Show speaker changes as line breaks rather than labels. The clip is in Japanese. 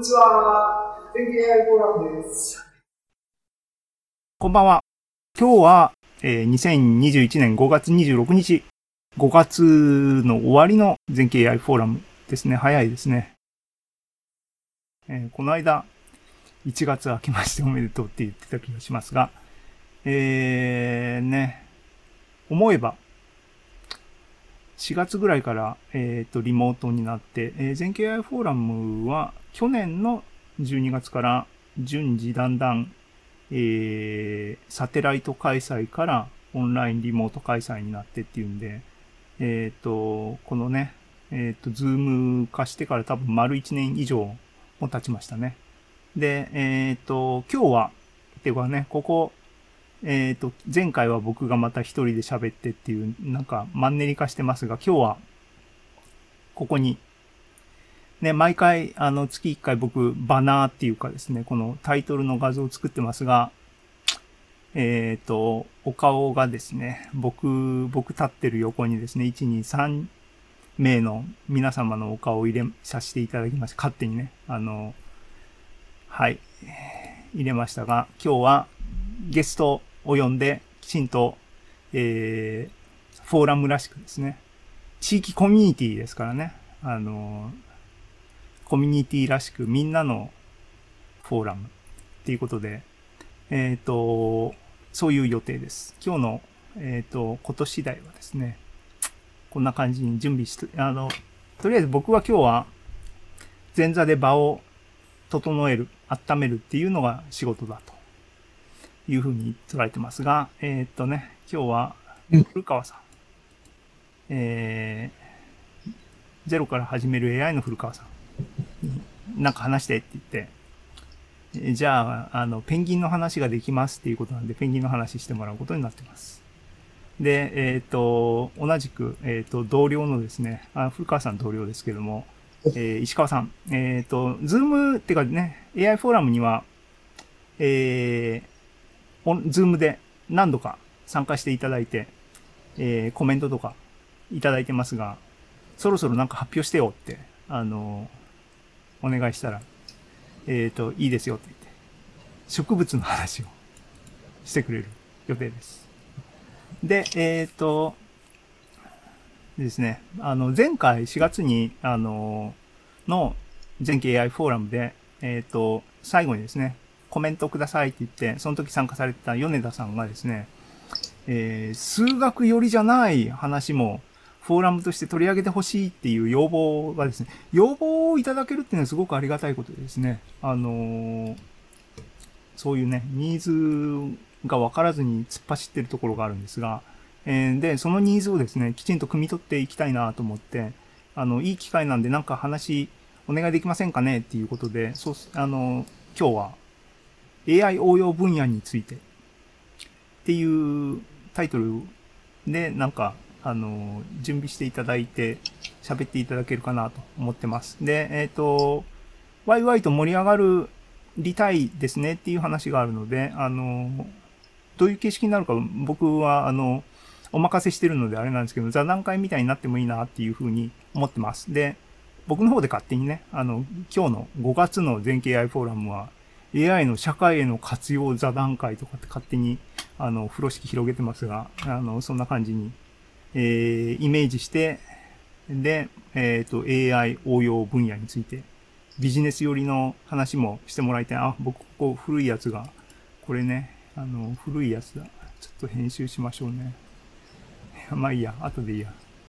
にちは。天気 AI フォーラムです。
こんばんは。今日は、えー2021年5月26日、5月の終わりの全景 AI フォーラムですね。早いですね。えーこの間、1月明けまして おめでとうって言ってた気がしますが、えー、ね、思えば、4月ぐらいから、えっ、と、リモートになって、えー全景 AI フォーラムは去年の12月から順次だんだんえーサテライト開催からオンラインリモート開催になってっていうんで、えっ、と、このね、えっ、と、ズーム化してから多分丸1年以上も経ちましたね。で、えっ、と、今日は、っていうかね、ここ、えっ、と、前回は僕がまた一人で喋ってっていう、なんかマンネリ化してますが、今日は、ここに、ね、毎回、あの、月1回僕、バナーっていうかですね、このタイトルの画像を作ってますが、えっ、と、お顔がですね、僕、僕立ってる横にですね、1、2、3名の皆様のお顔を入れさせていただきました。勝手にね、あの、はい、入れましたが、今日はゲストを呼んで、きちんと、えー、フォーラムらしくですね、地域コミュニティですからね、あの、コミュニティらしくみんなのフォーラムっていうことで、えっ、と、そういう予定です。今日の、えっ、と、今年次第はですね、こんな感じに準備して、あの、とりあえず僕は今日は前座で場を整える、温めるっていうのが仕事だと。いうふうに捉えてますが、えっ、とね、今日は古川さん、えー、ゼロから始める AI の古川さん。なんか話してって言って、えじゃあ、あの、ペンギンの話ができますっていうことなんで、ペンギンの話してもらうことになってます。で、えっ、と、同じく、えっ、と、同僚のですね、あ古川さん同僚ですけども、えー石川さん、えっ、と、ズームっていうかね、AI フォーラムには、えー、ズームで何度か参加していただいて、えーコメントとかいただいてますが、そろそろなんか発表してよって、あのお願いしたら、えっ、と、いいですよって言って、植物の話をしてくれる予定です。で、えっ、と、ですね、あの、前回4月に、あの、の全景 AI フォーラムで、えっ、と、最後にですね、コメントくださいって言って、その時参加されてた米田さんがですね、えー数学寄りじゃない話も、フォーラムとして取り上げてほしいっていう要望がですね、要望をいただけるっていうのはすごくありがたいことでですね、あのーそういうね、ニーズが分からずに突っ走ってるところがあるんですが、えーで、そのニーズをですね、きちんと汲み取っていきたいなと思って、あの、いい機会なんでなんか話お願いできませんかねっていうことで、そうす、あの、今日は AI 応用分野についてっていうタイトルで、なんか、あの、準備していただいて、喋っていただけるかなと思ってます。で、えっ、と、ワイワイと盛り上がるりたいですねっていう話があるので、あの、どういう形式になるか僕は、あの、お任せしてるのであれなんですけど、座談会みたいになってもいいなっていうふうに思ってます。で、僕の方で勝手にね、あの、今日の5月の全景 i フォーラムは、AI の社会への活用座談会とかって勝手に、あの、風呂敷広げてますが、あの、そんな感じに、えー、イメージして、で、えっ、と、AI 応用分野について、ビジネス寄りの話もしてもらいたい。あ、僕、ここ古いやつが、これね、あの、古いやつだ。ちょっと編集しましょうね。まあいいや、後でいいや。